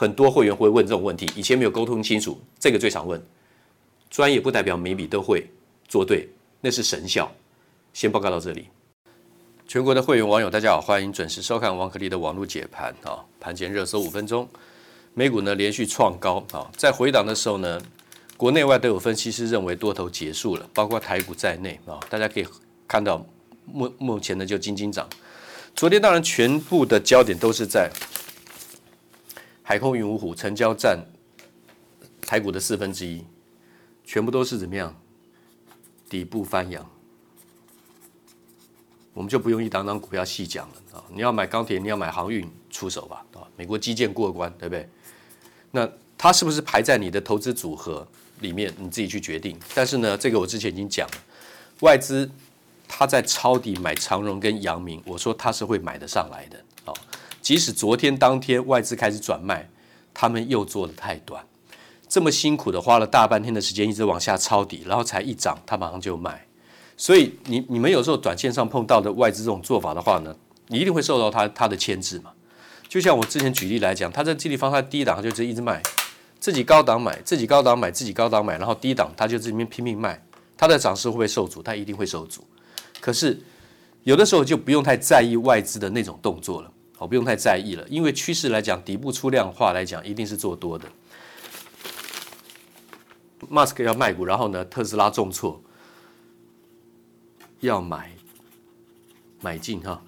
很多会员会问这种问题，以前没有沟通清楚，这个最常问。专业不代表每笔都会做对，那是神效。先报告到这里。全国的会员网友大家好，欢迎准时收看王可立的网络解盘啊，盘前热搜五分钟。美股呢连续创高啊，在回档的时候呢，国内外都有分析师认为多头结束了，包括台股在内啊，大家可以看到目目前呢就金金涨。昨天当然全部的焦点都是在。海空云五虎成交占台股的四分之一，全部都是怎么样？底部翻扬，我们就不用一档档股票细讲了啊！你要买钢铁，你要买航运，出手吧啊！美国基建过关，对不对？那它是不是排在你的投资组合里面？你自己去决定。但是呢，这个我之前已经讲了，外资它在抄底买长荣跟阳明，我说它是会买得上来的。即使昨天当天外资开始转卖，他们又做的太短，这么辛苦的花了大半天的时间，一直往下抄底，然后才一涨，他马上就卖。所以你你们有时候短线上碰到的外资这种做法的话呢，你一定会受到他他的牵制嘛。就像我之前举例来讲，他在这地方他低档他就一直卖，自己高档买，自己高档买，自己高档买，然后低档他就这边拼命卖，他的涨势会不会受阻？他一定会受阻。可是有的时候就不用太在意外资的那种动作了。好，不用太在意了，因为趋势来讲，底部出量化来讲，一定是做多的。马斯克要卖股，然后呢，特斯拉重挫，要买买进哈，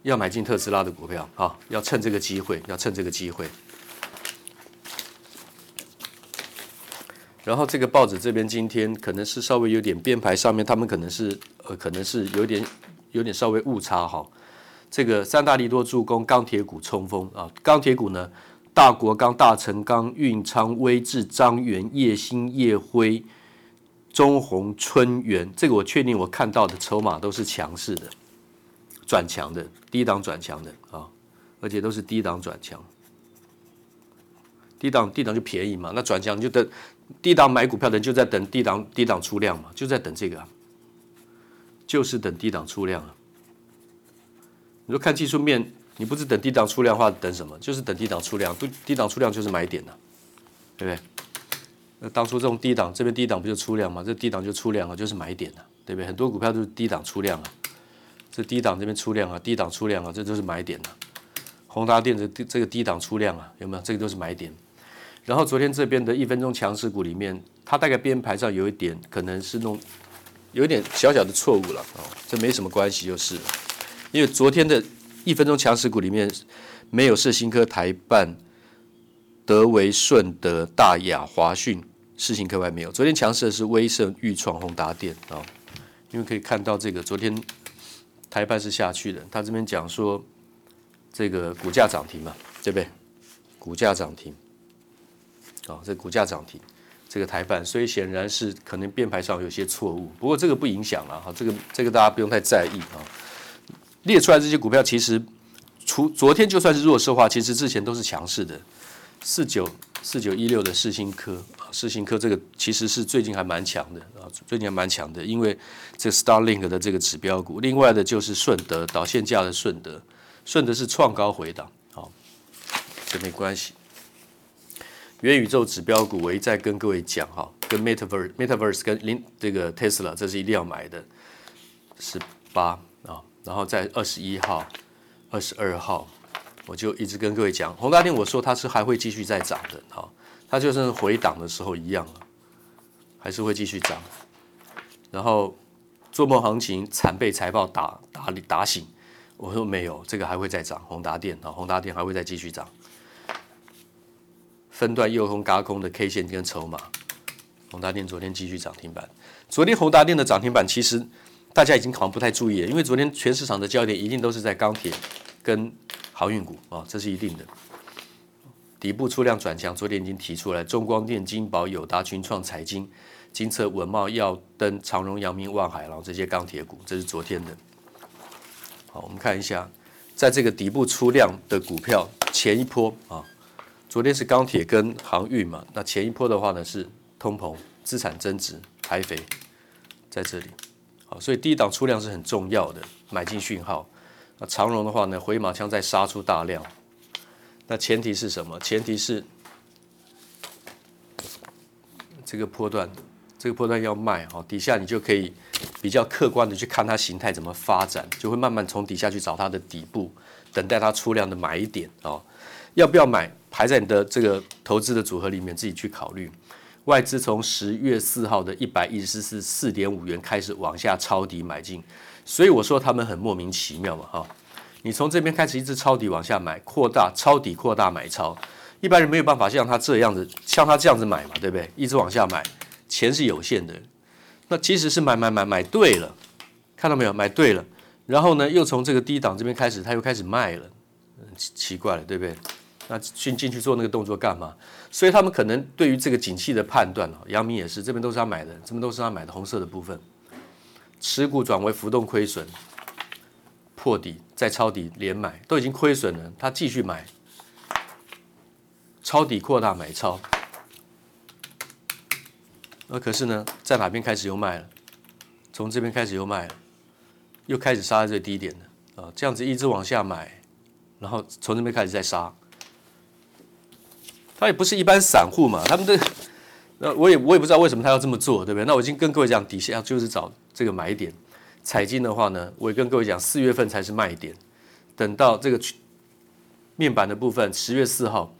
要买进特斯拉的股票，好，要趁这个机会，要趁这个机会。然后这个报纸这边今天可能是稍微有点编排，上面他们可能是呃可能是有点有点稍微误差哈。这个三大利多助攻钢铁股冲锋啊，钢铁股呢，大国钢、大成钢、运昌、威致、彰源、叶兴、叶辉、中鸿、春源，这个我确定我看到的筹码都是强势的，转强的，低档转强的啊，而且都是低档转强，低档低档就便宜嘛，那转强就等。低档买股票的人就在等低档低档出量嘛，就在等这个、就是等低档出量啊。你说看技术面，你不是等低档出量的话，等什么？就是等低档出量，低低档出量就是买点了、啊，对不对？那当初这种低档，这边低档不就出量嘛？这低档就出量了，就是买点了、啊，对不对？很多股票都是低档出量啊，这低档这边出量啊，低档出量啊，这都是买点了、啊。宏达电这这个低档出量啊，有没有？这个都是买点。然后昨天这边的一分钟强势股里面，它大概编排上有一点可能是弄有一点小小的错误了哦，这没什么关系，就是因为昨天的一分钟强势股里面没有世新科、台办、德维、顺德、大亚、华讯。世新科外没有，昨天强势的是威盛、裕创、宏达电啊，因为可以看到这个昨天台办是下去的，他这边讲说这个股价涨停嘛，对不对？股价涨停，啊，这股价涨停，这个台办，所以显然是可能编排上有些错误，不过这个不影响了哈，这个这个大家不用太在意啊。列出来这些股票其实，除昨天就算是弱势的话，其实之前都是强势的，四九四九一六的世新科。世新科这个其实是最近还蛮强的啊，最近还蛮强的，因为这 Starlink 的这个指标股。另外的就是顺德导线架的顺德，顺德是创高回档，好，这没关系。元宇宙指标股我一再跟各位讲哈，跟 Metaverse、Metaverse 跟林这个 Tesla 这是一定要买的，十八啊，然后在二十一号、二十二号，我就一直跟各位讲，宏达电我说它是还会继续再涨的，哈。它就是回档的时候一样，还是会继续涨。然后做梦行情惨被财报打打打醒，我说没有，这个还会再涨。宏达电啊，宏达电还会再继续涨。分段诱空高空的 K 线跟筹码，宏达电昨天继续涨停板。昨天宏达电的涨停板其实大家已经好像不太注意了，因为昨天全市场的焦点一定都是在钢铁跟航运股啊，这是一定的。底部出量转强，昨天已经提出来，中光电、金宝、友达、群创、财经、金策、文茂、耀登、长荣、阳明、望海，然后这些钢铁股，这是昨天的。好，我们看一下，在这个底部出量的股票，前一波啊，昨天是钢铁跟航运嘛，那前一波的话呢是通膨、资产增值、台肥，在这里。好，所以第一档出量是很重要的买进讯号。那长荣的话呢，回马枪再杀出大量。那前提是什么？前提是这个波段，这个波段要卖哈，底下你就可以比较客观的去看它形态怎么发展，就会慢慢从底下去找它的底部，等待它出量的买点啊。要不要买？排在你的这个投资的组合里面，自己去考虑。外资从十月四号的一百一十四四点五元开始往下抄底买进，所以我说他们很莫名其妙嘛哈。你从这边开始一直抄底往下买，扩大抄底扩大买超，一般人没有办法像他这样子，像他这样子买嘛，对不对？一直往下买，钱是有限的。那其实是买买买买对了，看到没有？买对了，然后呢，又从这个低档这边开始，他又开始卖了，奇奇怪了，对不对？那进进去做那个动作干嘛？所以他们可能对于这个景气的判断哦，杨明也是，这边都是他买的，这边都是他买的红色的部分，持股转为浮动亏损。破底再抄底连买都已经亏损了，他继续买，抄底扩大买超，那可是呢，在哪边开始又卖了？从这边开始又卖了，又开始杀在最低点了啊！这样子一直往下买，然后从这边开始再杀，他也不是一般散户嘛，他们的那我也我也不知道为什么他要这么做，对不对？那我已经跟各位讲，底下就是找这个买点。彩金的话呢，我也跟各位讲，四月份才是卖点。等到这个面板的部分，十月四号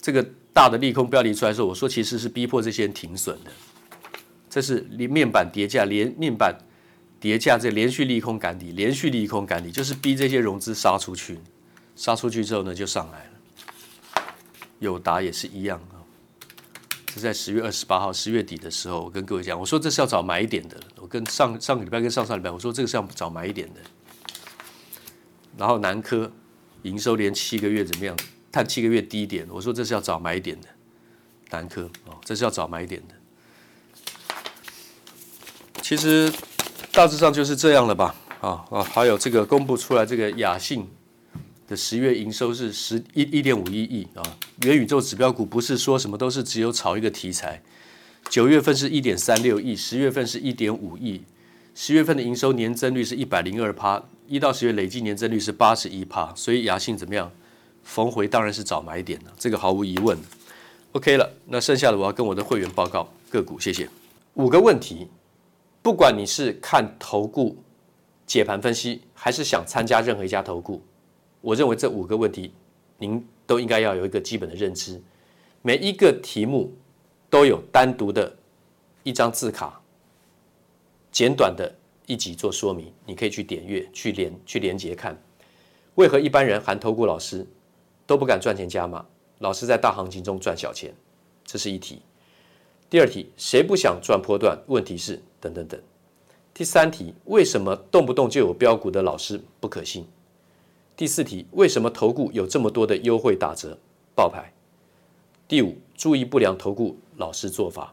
这个大的利空标题出来的时候，我说其实是逼迫这些人停损的。这是连面板跌价，连面板跌价，这连续利空赶底，连续利空赶底，就是逼这些融资杀出去，杀出去之后呢，就上来了。友达也是一样啊。是在十月二十八号，十月底的时候，我跟各位讲，我说这是要找买点的。我跟上上个礼拜跟上上礼拜，我说这个是要找买点的。然后南科营收连七个月怎么样？探七个月低点，我说这是要找买点的。南科哦，这是要找买点的。其实大致上就是这样了吧？啊啊，还有这个公布出来这个雅信。的十月营收是十一一点五一亿啊，元宇宙指标股不是说什么都是只有炒一个题材，九月份是一点三六亿，十月份是一点五亿，十月份的营收年增率是一百零二趴，一到十月累计年增率是八十一趴，所以雅信怎么样？逢回当然是找买点了，这个毫无疑问。OK 了，那剩下的我要跟我的会员报告个股，谢谢。五个问题，不管你是看投顾解盘分析，还是想参加任何一家投顾，我认为这五个问题您都应该要有一个基本的认知。每一个题目都有单独的一张字卡，简短的一集做说明，你可以去点阅、去连、去连接看。为何一般人含投顾老师都不敢赚钱加码，老是在大行情中赚小钱？这是一题。第二题，谁不想赚波段？问题是等等等。第三题，为什么动不动就有标股的老师不可信？第四题，为什么投顾有这么多的优惠打折爆牌？第五，注意不良投顾老师做法。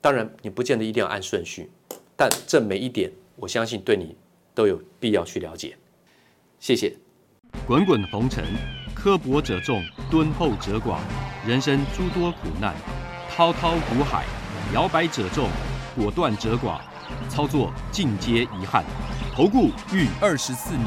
当然，你不见得一定要按顺序，但这每一点，我相信对你都有必要去了解。谢谢。滚滚红尘，刻薄者众，敦厚者寡；人生诸多苦难，滔滔苦海，摇摆者众，果断者寡。操作尽皆遗憾。投顾逾二十四年，